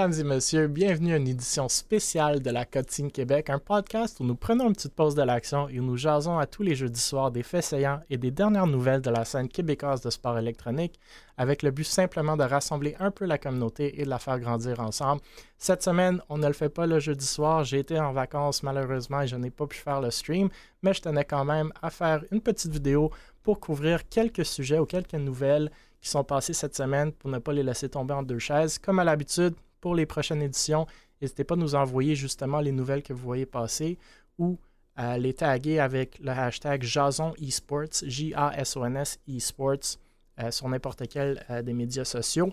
Mesdames et messieurs, bienvenue à une édition spéciale de la Cotine Québec, un podcast où nous prenons une petite pause de l'action et nous jasons à tous les jeudis soirs des faits saillants et des dernières nouvelles de la scène québécoise de sport électronique, avec le but simplement de rassembler un peu la communauté et de la faire grandir ensemble. Cette semaine, on ne le fait pas le jeudi soir, j'ai été en vacances malheureusement et je n'ai pas pu faire le stream, mais je tenais quand même à faire une petite vidéo pour couvrir quelques sujets ou quelques nouvelles qui sont passés cette semaine pour ne pas les laisser tomber en deux chaises. Comme à l'habitude, pour les prochaines éditions, n'hésitez pas à nous envoyer justement les nouvelles que vous voyez passer ou à les taguer avec le hashtag Jason Esports, J-A-S-O-N-S Esports, euh, sur n'importe quel euh, des médias sociaux.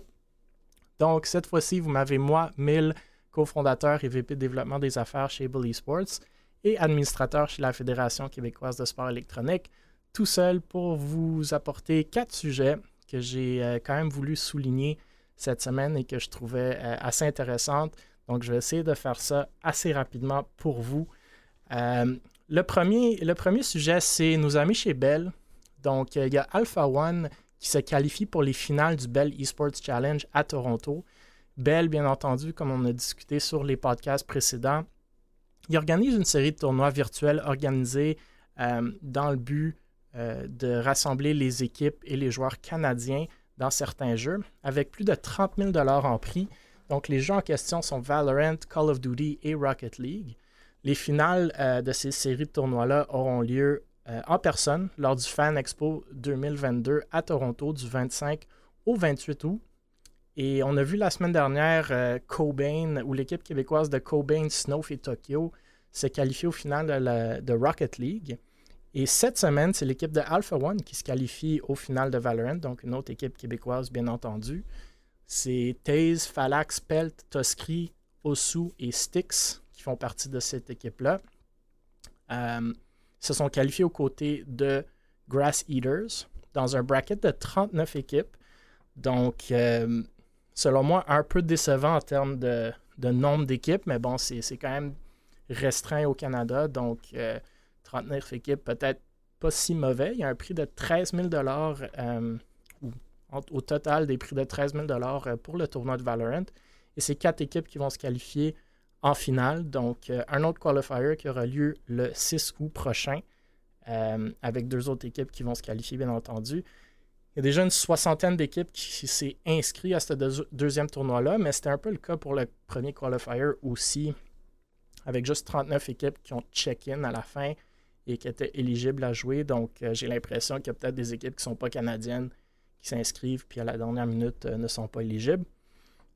Donc, cette fois-ci, vous m'avez moi, Mille, cofondateur et VP de développement des affaires chez Able Esports et administrateur chez la Fédération québécoise de sport électronique, tout seul pour vous apporter quatre sujets que j'ai euh, quand même voulu souligner cette semaine et que je trouvais euh, assez intéressante. Donc, je vais essayer de faire ça assez rapidement pour vous. Euh, le, premier, le premier sujet, c'est nos amis chez Bell. Donc, il y a Alpha One qui se qualifie pour les finales du Bell Esports Challenge à Toronto. Bell, bien entendu, comme on a discuté sur les podcasts précédents, il organise une série de tournois virtuels organisés dans le but euh, de rassembler les équipes et les joueurs canadiens dans certains jeux, avec plus de 30 000 en prix. Donc, les jeux en question sont Valorant, Call of Duty et Rocket League. Les finales euh, de ces séries de tournois-là auront lieu euh, en personne lors du Fan Expo 2022 à Toronto du 25 au 28 août. Et on a vu la semaine dernière Cobain, ou l'équipe québécoise de Cobain, Snow et Tokyo se qualifier au final de Rocket League. Et cette semaine, c'est l'équipe de Alpha One qui se qualifie au final de Valorant, donc une autre équipe québécoise, bien entendu. C'est Taze, Falax, Pelt, Toskri, Osu et Styx qui font partie de cette équipe-là. Euh, se sont qualifiés aux côtés de Grass Eaters dans un bracket de 39 équipes. Donc, euh, selon moi, un peu décevant en termes de, nombre d'équipes, mais bon, c'est quand même restreint au Canada. Donc, euh, 39 équipes, peut-être pas si mauvais. Il y a un prix de 13 000 euh, au total des prix de 13 000 euh, pour le tournoi de Valorant. Et c'est quatre équipes qui vont se qualifier en finale. Donc, euh, un autre qualifier qui aura lieu le 6 août prochain, avec deux autres équipes qui vont se qualifier, bien entendu. Il y a déjà une soixantaine d'équipes qui s'est inscrites à ce deuxième tournoi-là, mais c'était un peu le cas pour le premier qualifier aussi, avec juste 39 équipes qui ont check-in à la fin et qui étaient éligibles à jouer. Donc, euh, j'ai l'impression qu'il y a peut-être des équipes qui ne sont pas canadiennes qui s'inscrivent, puis à la dernière minute euh, ne sont pas éligibles.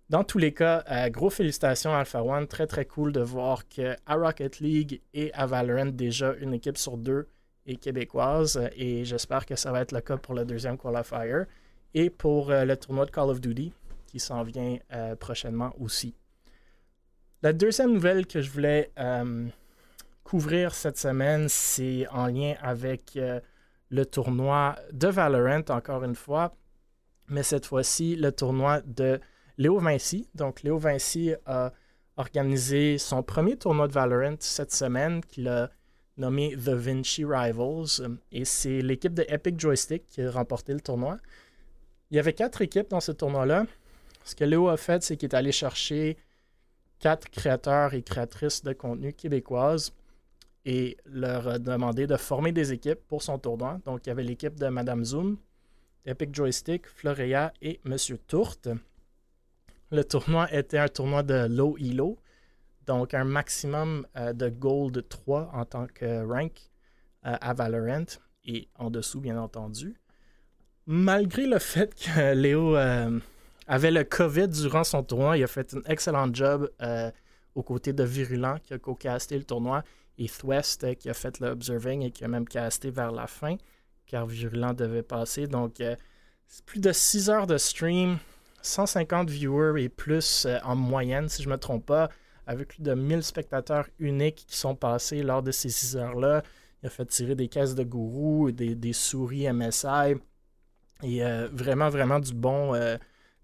Dans tous les cas, euh, gros félicitations à Alpha One. Très, très cool de voir qu'à Rocket League et à Valorant, déjà une équipe sur deux est québécoise. Et j'espère que ça va être le cas pour le deuxième qualifier et pour le tournoi de Call of Duty qui s'en vient prochainement aussi. La deuxième nouvelle que je voulais couvrir cette semaine, c'est en lien avec euh, le tournoi de Valorant, encore une fois, mais cette fois-ci, le tournoi de Léo Vinci. Donc, Léo Vinci a organisé son premier tournoi de Valorant cette semaine, qu'il a nommé The Vinci Rivals, et c'est l'équipe de Epic Joystick qui a remporté le tournoi. Il y avait quatre équipes dans ce tournoi-là. Ce que Léo a fait, c'est qu'il est allé chercher quatre créateurs et créatrices de contenu québécoises et leur a demandé de former des équipes pour son tournoi. Donc, il y avait l'équipe de Madame Zoom, Epic Joystick, Florea et Monsieur Tourte. Le tournoi était un tournoi de low elo, donc un maximum euh, de gold 3 en tant que rank euh, à Valorant et en dessous, bien entendu. Malgré le fait que Léo euh, avait le COVID durant son tournoi, il a fait un excellent job aux côtés de Virulent qui a co-casté le tournoi et Thwest euh, qui a fait l'observing et qui a même casté vers la fin, car Virulent devait passer. Donc, euh, plus de 6 heures de stream, 150 viewers et plus euh, en moyenne, si je ne me trompe pas, avec plus de 1000 spectateurs uniques qui sont passés lors de ces 6 heures-là. Il a fait tirer des caisses de gourou, des, des souris MSI, et vraiment, vraiment du bon,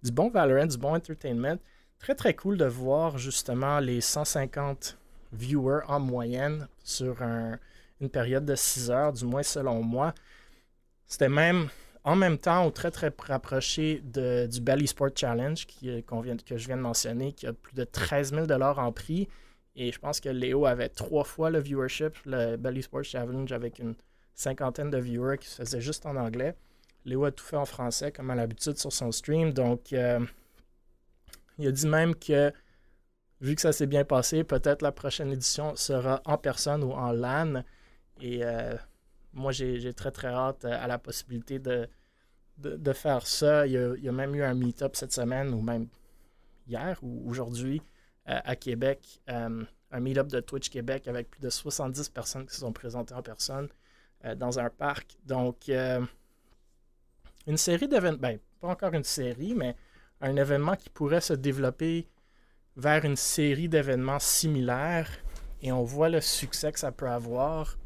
du bon Valorant, du bon entertainment. Très, très cool de voir justement les 150 viewers en moyenne sur une période de 6 heures, du moins selon moi. C'était même en même temps, ou très très rapproché du Belly Sport Challenge qui, vient, que je viens de mentionner, qui a plus de 13 000 en prix. Et je pense que Léo avait trois fois le viewership, le Belly Sport Challenge avec une cinquantaine de viewers qui se faisaient juste en anglais. Léo a tout fait en français, comme à l'habitude sur son stream. Donc, euh, il a dit même que, vu que ça s'est bien passé, peut-être la prochaine édition sera en personne ou en LAN. Et euh, moi, j'ai très, très hâte à la possibilité de, de, faire ça. Il y, a, même eu un meet-up cette semaine, ou même hier ou aujourd'hui, euh, à Québec. un meet-up de Twitch Québec avec plus de 70 personnes qui se sont présentées en personne dans un parc. Donc, une série d'événements, ben, pas encore une série, mais un événement qui pourrait se développer vers une série d'événements similaires et on voit le succès que ça peut avoir,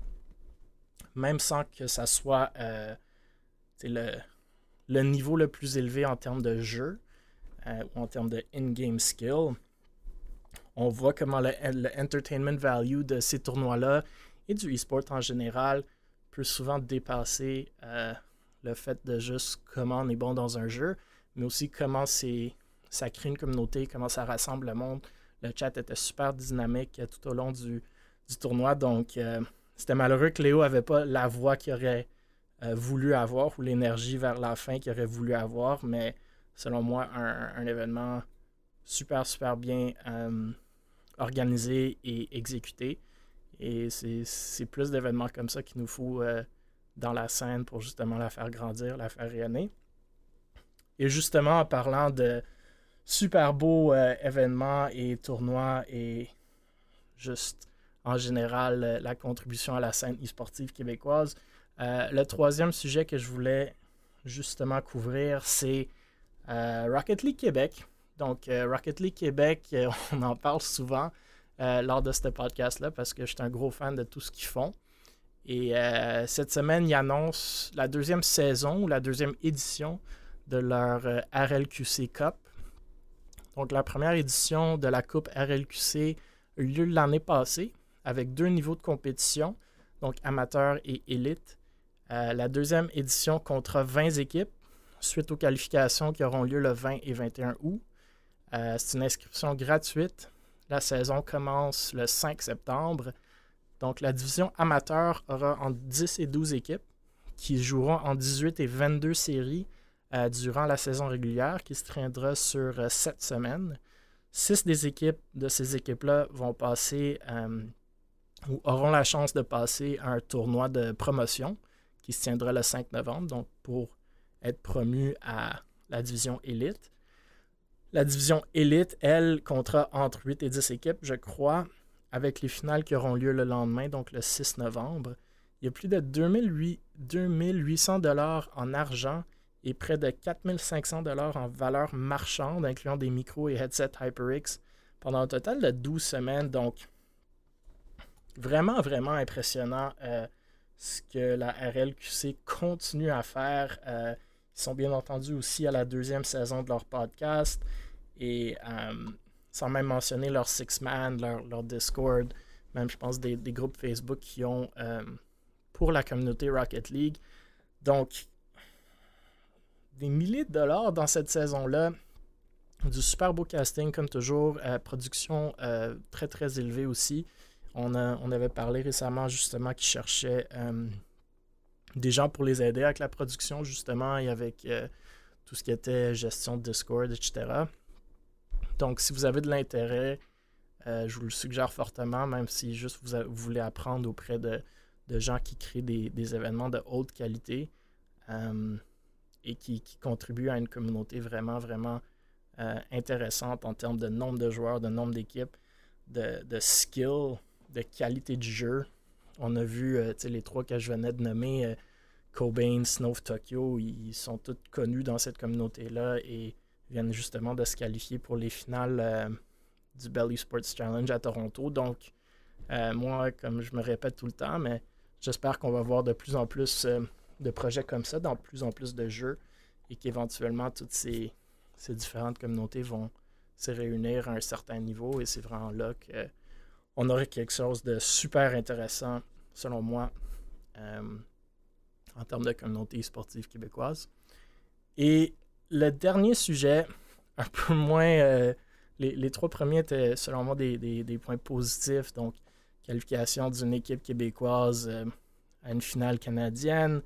même sans que ça soit euh, le, niveau le plus élevé en termes de jeu euh, ou en termes de in-game skill. On voit comment le, entertainment value de ces tournois-là et du e-sport en général peut souvent dépasser euh, le fait de juste comment on est bon dans un jeu, mais aussi comment c'est ça crée une communauté, comment ça rassemble le monde. Le chat était super dynamique tout au long du, tournoi, donc euh, c'était malheureux que Léo n'avait pas la voix qu'il aurait euh, voulu avoir ou l'énergie vers la fin qu'il aurait voulu avoir, mais selon moi, un, événement super, super bien euh, organisé et exécuté. Et c'est plus d'événements comme ça qu'il nous faut dans la scène pour justement la faire grandir, la faire rayonner. Et justement, en parlant de super beaux euh, événements et tournois et juste en général euh, la contribution à la scène e-sportive québécoise, euh, le troisième sujet que je voulais justement couvrir, c'est Rocket League Québec. Donc, Rocket League Québec, on en parle souvent lors de ce podcast-là parce que je suis un gros fan de tout ce qu'ils font. Et cette semaine, ils annoncent la deuxième saison ou la deuxième édition de leur RLQC Cup. Donc, la première édition de la Coupe RLQC a eu lieu l'année passée avec deux niveaux de compétition, donc amateur et élite. Euh, la deuxième édition comptera 20 équipes suite aux qualifications qui auront lieu le 20 et 21 août. C'est une inscription gratuite. La saison commence le 5 septembre donc, la division amateur aura entre 10 et 12 équipes qui joueront en 18 et 22 séries euh, durant la saison régulière qui se traînera sur 7 euh, semaines. Six des équipes de ces équipes-là vont passer euh, ou auront la chance de passer à un tournoi de promotion qui se tiendra le 5 novembre, donc pour être promu à la division élite. La division élite, elle, comptera entre 8 et 10 équipes, je crois, avec les finales qui auront lieu le lendemain, donc le 6 novembre. Il y a plus de 2800 dollars en argent et près de 4500 dollars en valeur marchande, incluant des micros et headsets HyperX, pendant un total de 12 semaines. Donc, vraiment, vraiment impressionnant euh, ce que la RLQC continue à faire. Euh, ils sont bien entendu aussi à la deuxième saison de leur podcast. Et euh, sans même mentionner leur Six-Man, leur, Discord, même je pense des, groupes Facebook qui ont pour la communauté Rocket League. Donc, des milliers de dollars dans cette saison-là. Du super beau casting, comme toujours. Euh, production euh, très, très élevée aussi. On, on, avait parlé récemment, justement, qu'ils cherchaient des gens pour les aider avec la production, justement, et avec tout ce qui était gestion de Discord, etc. Donc, si vous avez de l'intérêt, euh, je vous le suggère fortement, même si juste vous, voulez apprendre auprès de, gens qui créent des, événements de haute qualité euh, et qui, contribuent à une communauté vraiment, vraiment euh, intéressante en termes de nombre de joueurs, de nombre d'équipes, de, de skill, de qualité de jeu. On a vu les trois que je venais de nommer, Cobain, Snow Tokyo, ils sont tous connus dans cette communauté-là et viennent justement de se qualifier pour les finales euh, du Belly Sports Challenge à Toronto. Donc, euh, moi, comme je me répète tout le temps, mais j'espère qu'on va voir de plus en plus euh, de projets comme ça dans plus en plus de jeux et qu'éventuellement toutes ces, différentes communautés vont se réunir à un certain niveau et c'est vraiment là qu'on aurait quelque chose de super intéressant, selon moi, en termes de communauté sportive québécoise. Et le dernier sujet, un peu moins. Euh, les, trois premiers étaient, selon moi, des, points positifs. Donc, qualification d'une équipe québécoise euh, à une finale canadienne, euh,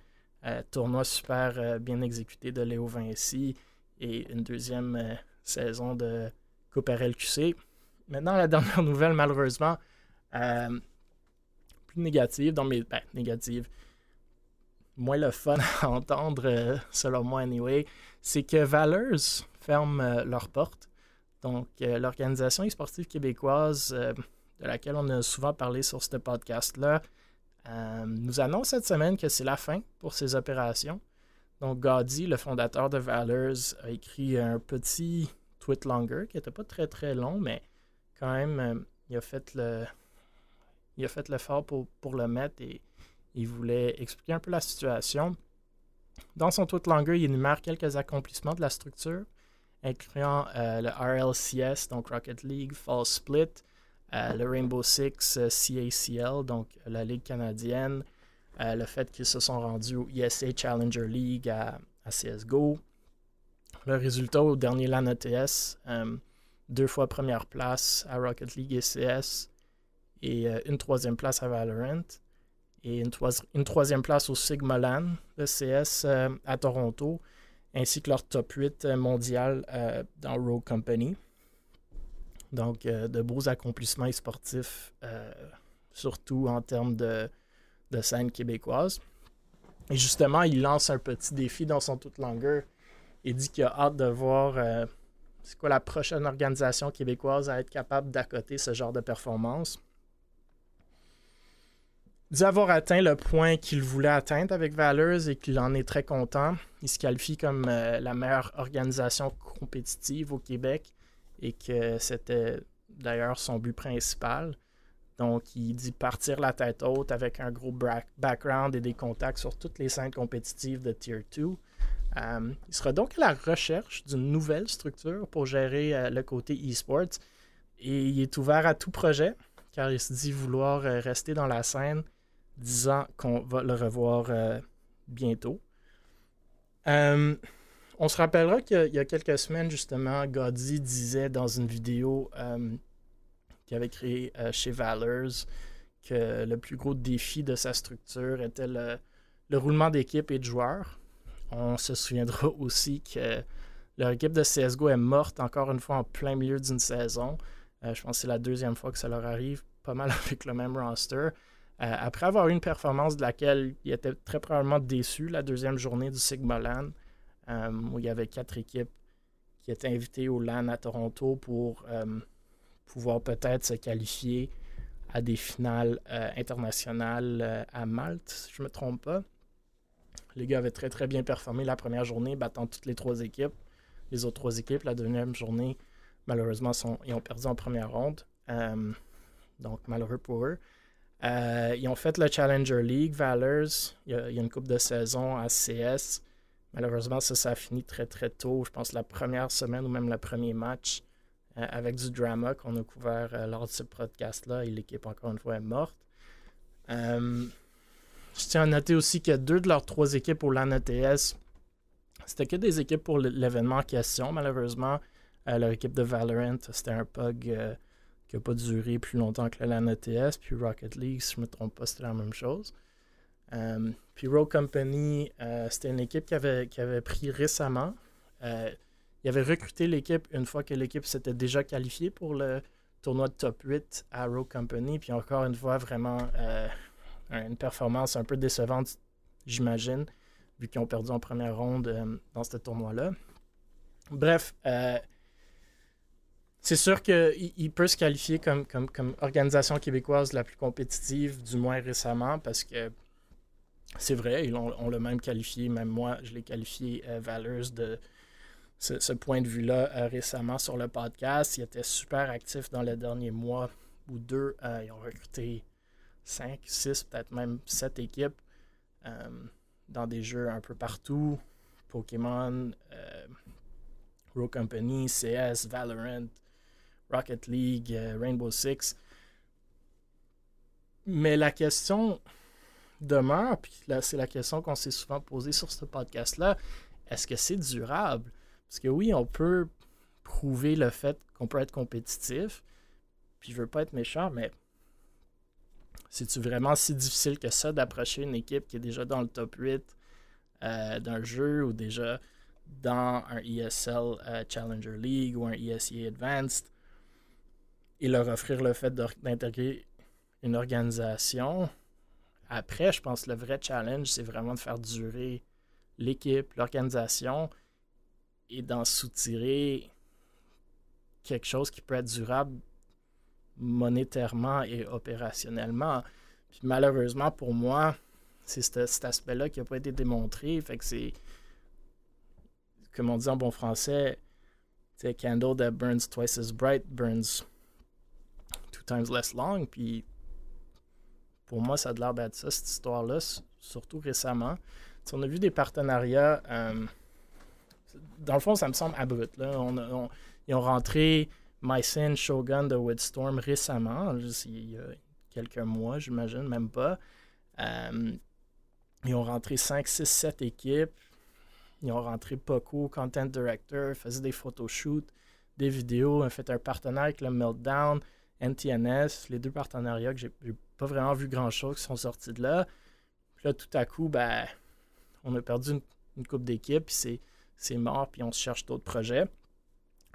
tournoi super bien exécuté de Léo Vinci et une deuxième saison de Coupe RLQC. Maintenant, la dernière nouvelle, malheureusement, plus négative, dans mes. Ben, négative moins le fun à entendre, euh, selon moi, anyway, c'est que Valeurs ferme euh, leurs portes. Donc, euh, l'organisation sportive québécoise, de laquelle on a souvent parlé sur ce podcast-là, nous annonce cette semaine que c'est la fin pour ces opérations. Donc, Gaudy, le fondateur de Valeurs, a écrit un petit tweet longer qui n'était pas très très long, mais quand même, il a fait le. Il a fait l'effort pour, pour le mettre et il voulait expliquer un peu la situation. Dans son tweet longueur, il énumère quelques accomplissements de la structure, incluant euh, le RLCS, donc Rocket League, Fall Split, euh, le Rainbow Six euh, CACL, donc la Ligue canadienne, le fait qu'ils se sont rendus au ESA Challenger League à, CSGO, le résultat au dernier LAN ETS, deux fois première place à Rocket League et CS, et une troisième place à Valorant et une, troisième place au Sigma LAN, le CS euh, à Toronto, ainsi que leur top 8 euh, mondial euh, dans Rogue Company. Donc, de beaux accomplissements sportifs, surtout en termes de, scène québécoise. Et justement, il lance un petit défi dans son toute longueur et dit qu'il a hâte de voir c'est quoi la prochaine organisation québécoise à être capable d'accoter ce genre de performance avoir atteint le point qu'il voulait atteindre avec Valeurs et qu'il en est très content. Il se qualifie comme euh, la meilleure organisation compétitive au Québec et que c'était d'ailleurs son but principal. Donc, il dit partir la tête haute avec un gros background et des contacts sur toutes les scènes compétitives de Tier 2. Euh, il sera donc à la recherche d'une nouvelle structure pour gérer euh, le côté e-sports et il est ouvert à tout projet car il se dit vouloir rester dans la scène disant qu'on va le revoir euh, bientôt. Euh, on se rappellera qu'il y a quelques semaines, justement, Godzi disait dans une vidéo euh, qu'il avait créée chez Valors que le plus gros défi de sa structure était le, roulement d'équipe et de joueurs. On se souviendra aussi que leur équipe de CSGO est morte encore une fois en plein milieu d'une saison. je pense que c'est la deuxième fois que ça leur arrive, pas mal avec le même roster. Euh, après avoir eu une performance de laquelle il était très probablement déçu la deuxième journée du Sigma LAN, euh, où il y avait quatre équipes qui étaient invitées au LAN à Toronto pour euh, pouvoir peut-être se qualifier à des finales internationales à Malte, si je ne me trompe pas. Les gars avaient très très bien performé la première journée, battant toutes les trois équipes. Les autres trois équipes, la deuxième journée, malheureusement, ils ont perdu en première ronde. donc malheureux pour eux. Euh, ils ont fait le Challenger League, Valors. Il y a, une coupe de saison à CS. Malheureusement, ça, ça a fini très très tôt. Je pense la première semaine ou même le premier match euh, avec du drama qu'on a couvert euh, lors de ce podcast-là. Et l'équipe, encore une fois, est morte. je tiens à noter aussi que deux de leurs trois équipes au LAN ETS, c'était que des équipes pour l'événement en question. Malheureusement, leur équipe de Valorant, c'était un pug qui n'a pas duré plus longtemps que la ETS. Puis Rocket League, si je ne me trompe pas, c'était la même chose. Euh, puis Rogue Company, euh, c'était une équipe qui avait, qui avait pris récemment. Euh, il avait recruté l'équipe une fois que l'équipe s'était déjà qualifiée pour le tournoi de top 8 à Rogue Company. Puis encore une fois, vraiment une performance un peu décevante, j'imagine, vu qu'ils ont perdu en première ronde dans ce tournoi-là. Bref, c'est sûr qu'il peut se qualifier comme, comme, organisation québécoise la plus compétitive, du moins récemment, parce que c'est vrai, ils ont, le même qualifié, même moi, je l'ai qualifié euh, de ce, point de vue-là euh, récemment sur le podcast. Ils étaient super actifs dans les derniers mois ou deux. Euh, ils ont recruté 5, 6, peut-être même 7 équipes dans des jeux un peu partout. Pokémon, Row Company, CS, Valorant, Rocket League, euh, Rainbow Six. Mais la question, demeure, puis là, c'est la question qu'on s'est souvent posée sur ce podcast-là, est-ce que c'est durable? Parce que oui, on peut prouver le fait qu'on peut être compétitif, puis je veux pas être méchant, mais c'est-tu vraiment si difficile que ça d'approcher une équipe qui est déjà dans le top 8 euh, d'un jeu ou déjà dans un ESL euh, Challenger League ou un ESEA Advanced et leur offrir le fait d'intégrer une organisation? Après, je pense que le vrai challenge, c'est vraiment de faire durer l'équipe, l'organisation et d'en soutirer quelque chose qui peut être durable monétairement et opérationnellement. Puis malheureusement pour moi, c'est cet, aspect-là qui n'a pas été démontré. Fait que c'est, comme on dit en bon français, c'est candle that burns twice as bright burns two times less long. Puis pour moi, ça a l'air d'être ça, cette histoire-là, surtout récemment. on a vu des partenariats. Euh, dans le fond, ça me semble abrupt. Là. ils ont rentré Mycin Shogun de Woodstorm récemment, il y a quelques mois, j'imagine, même pas. Euh, ils ont rentré 5, 6, 7 équipes. Ils ont rentré Poco, Content Director, faisaient des photoshoots, des vidéos, ont fait un partenariat avec le Meltdown, NTNS, les deux partenariats que j'ai pas vraiment vu grand-chose qui sont sortis de là. Puis là, tout à coup, ben, on a perdu une, coupe d'équipes, puis c'est mort, puis on se cherche d'autres projets.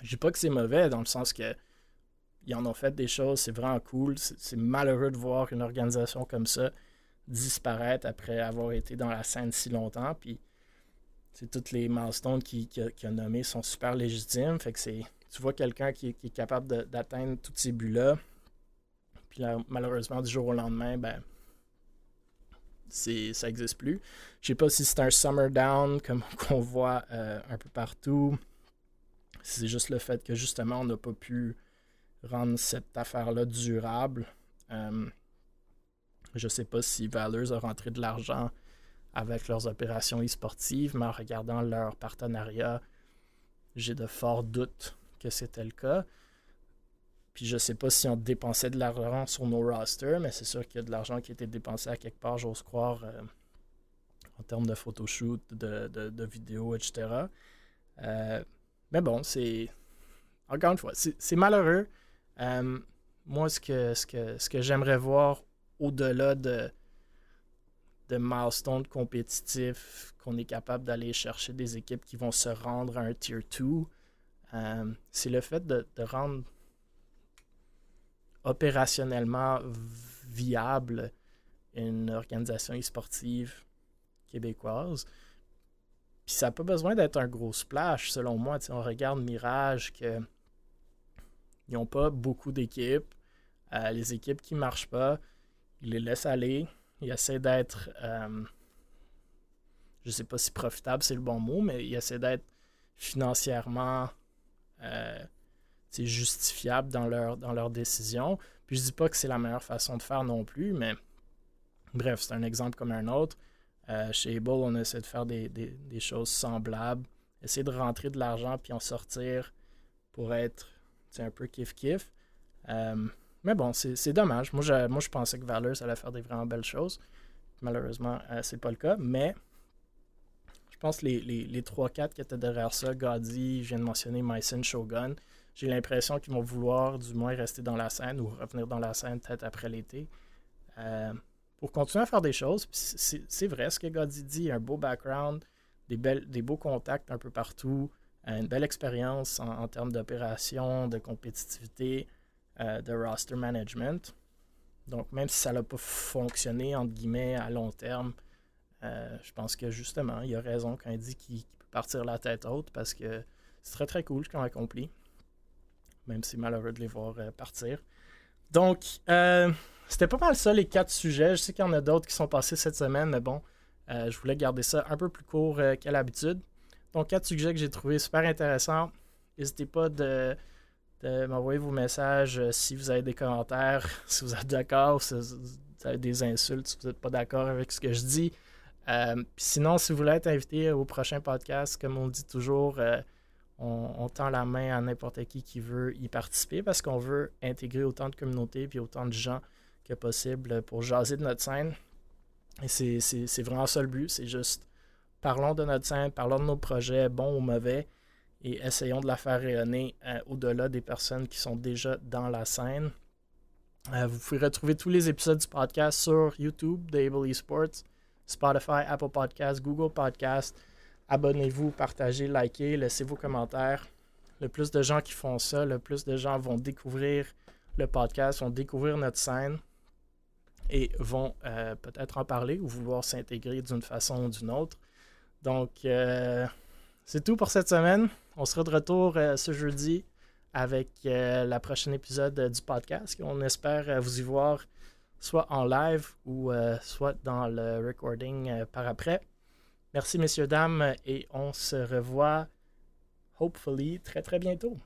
Je dis pas que c'est mauvais dans le sens que ils en ont fait des choses, c'est vraiment cool. C'est malheureux de voir une organisation comme ça disparaître après avoir été dans la scène si longtemps. Puis c'est toutes les milestones qu'il qui a, nommés sont super légitimes. Fait que c'est. Tu vois quelqu'un qui, est capable d'atteindre tous ces buts-là. Puis malheureusement, du jour au lendemain, ben ça n'existe plus. Je sais pas si c'est un summer down comme qu'on voit euh, un peu partout. C'est juste le fait que justement, on n'a pas pu rendre cette affaire-là durable. Euh, je sais pas si Valors a rentré de l'argent avec leurs opérations e-sportives, mais en regardant leur partenariat, j'ai de forts doutes que c'était le cas. Puis je sais pas si on dépensait de l'argent sur nos rosters, mais c'est sûr qu'il y a de l'argent qui a été dépensé à quelque part, j'ose croire, euh, en termes de photoshoot, de, de, vidéos, etc. Mais bon, c'est. Encore une fois, c'est malheureux. Euh, moi, ce que, ce que, ce que j'aimerais voir au-delà de, de milestones compétitifs, qu'on est capable d'aller chercher des équipes qui vont se rendre à un tier 2, euh, c'est le fait de, de, rendre opérationnellement viable une organisation e-sportive québécoise ça n'a pas besoin d'être un gros splash, selon moi. on regarde Mirage, que ils n'ont pas beaucoup d'équipes. Euh, les équipes qui ne marchent pas, ils les laissent aller. Ils essaient d'être. Euh, je ne sais pas si profitable c'est le bon mot, mais ils essaient d'être financièrement euh, justifiables dans leur, dans leur décision. Puis je dis pas que c'est la meilleure façon de faire non plus, mais bref, c'est un exemple comme un autre. Euh, chez Able, on essaie de faire des, choses semblables, essayer de rentrer de l'argent puis en sortir pour être un peu kiff-kiff. Euh, mais bon, c'est dommage. Moi je, moi, je pensais que Valor, allait faire des vraiment belles choses. Malheureusement, euh, c'est pas le cas. Mais je pense que les, les, 3-4 qui étaient derrière ça, Gaudi, je viens de mentionner Mycin Shogun, j'ai l'impression qu'ils vont vouloir du moins rester dans la scène ou revenir dans la scène peut-être après l'été pour continuer à faire des choses. C'est vrai ce que Goddy dit, un beau background, des, beaux contacts un peu partout, euh, une belle expérience en, termes d'opération, de compétitivité, euh, de roster management. Donc, même si ça n'a pas fonctionné, entre guillemets, à long terme, euh, je pense que justement, il a raison quand il dit qu'il peut partir la tête haute parce que c'est très très cool ce qu'ils ont accompli. Même si malheureux de les voir partir. Donc, c'était pas mal ça, les quatre sujets. Je sais qu'il y en a d'autres qui sont passés cette semaine, mais bon, euh, je voulais garder ça un peu plus court euh, qu'à l'habitude. Donc, quatre sujets que j'ai trouvé super intéressants. N'hésitez pas de, m'envoyer vos messages euh, si vous avez des commentaires, si vous êtes d'accord, si vous avez des insultes, si vous n'êtes pas d'accord avec ce que je dis. sinon, si vous voulez être invité au prochain podcast, comme on dit toujours, on, tend la main à n'importe qui qui veut y participer parce qu'on veut intégrer autant de communautés et autant de gens que possible pour jaser de notre scène. Et c'est vraiment ça le but. C'est juste parlons de notre scène, parlons de nos projets, bons ou mauvais, et essayons de la faire rayonner euh, au-delà des personnes qui sont déjà dans la scène. Euh, vous pouvez retrouver tous les épisodes du podcast sur YouTube d'Able Esports, Spotify, Apple Podcasts, Google Podcasts. Abonnez-vous, partagez, likez, laissez vos commentaires. Le plus de gens qui font ça, le plus de gens vont découvrir le podcast, vont découvrir notre scène et vont euh, peut-être en parler ou vouloir s'intégrer d'une façon ou d'une autre. Donc, euh, c'est tout pour cette semaine. On sera de retour euh, ce jeudi avec la prochaine épisode du podcast. On espère vous y voir soit en live ou soit dans le recording par après. Merci messieurs, dames, et on se revoit hopefully très très bientôt.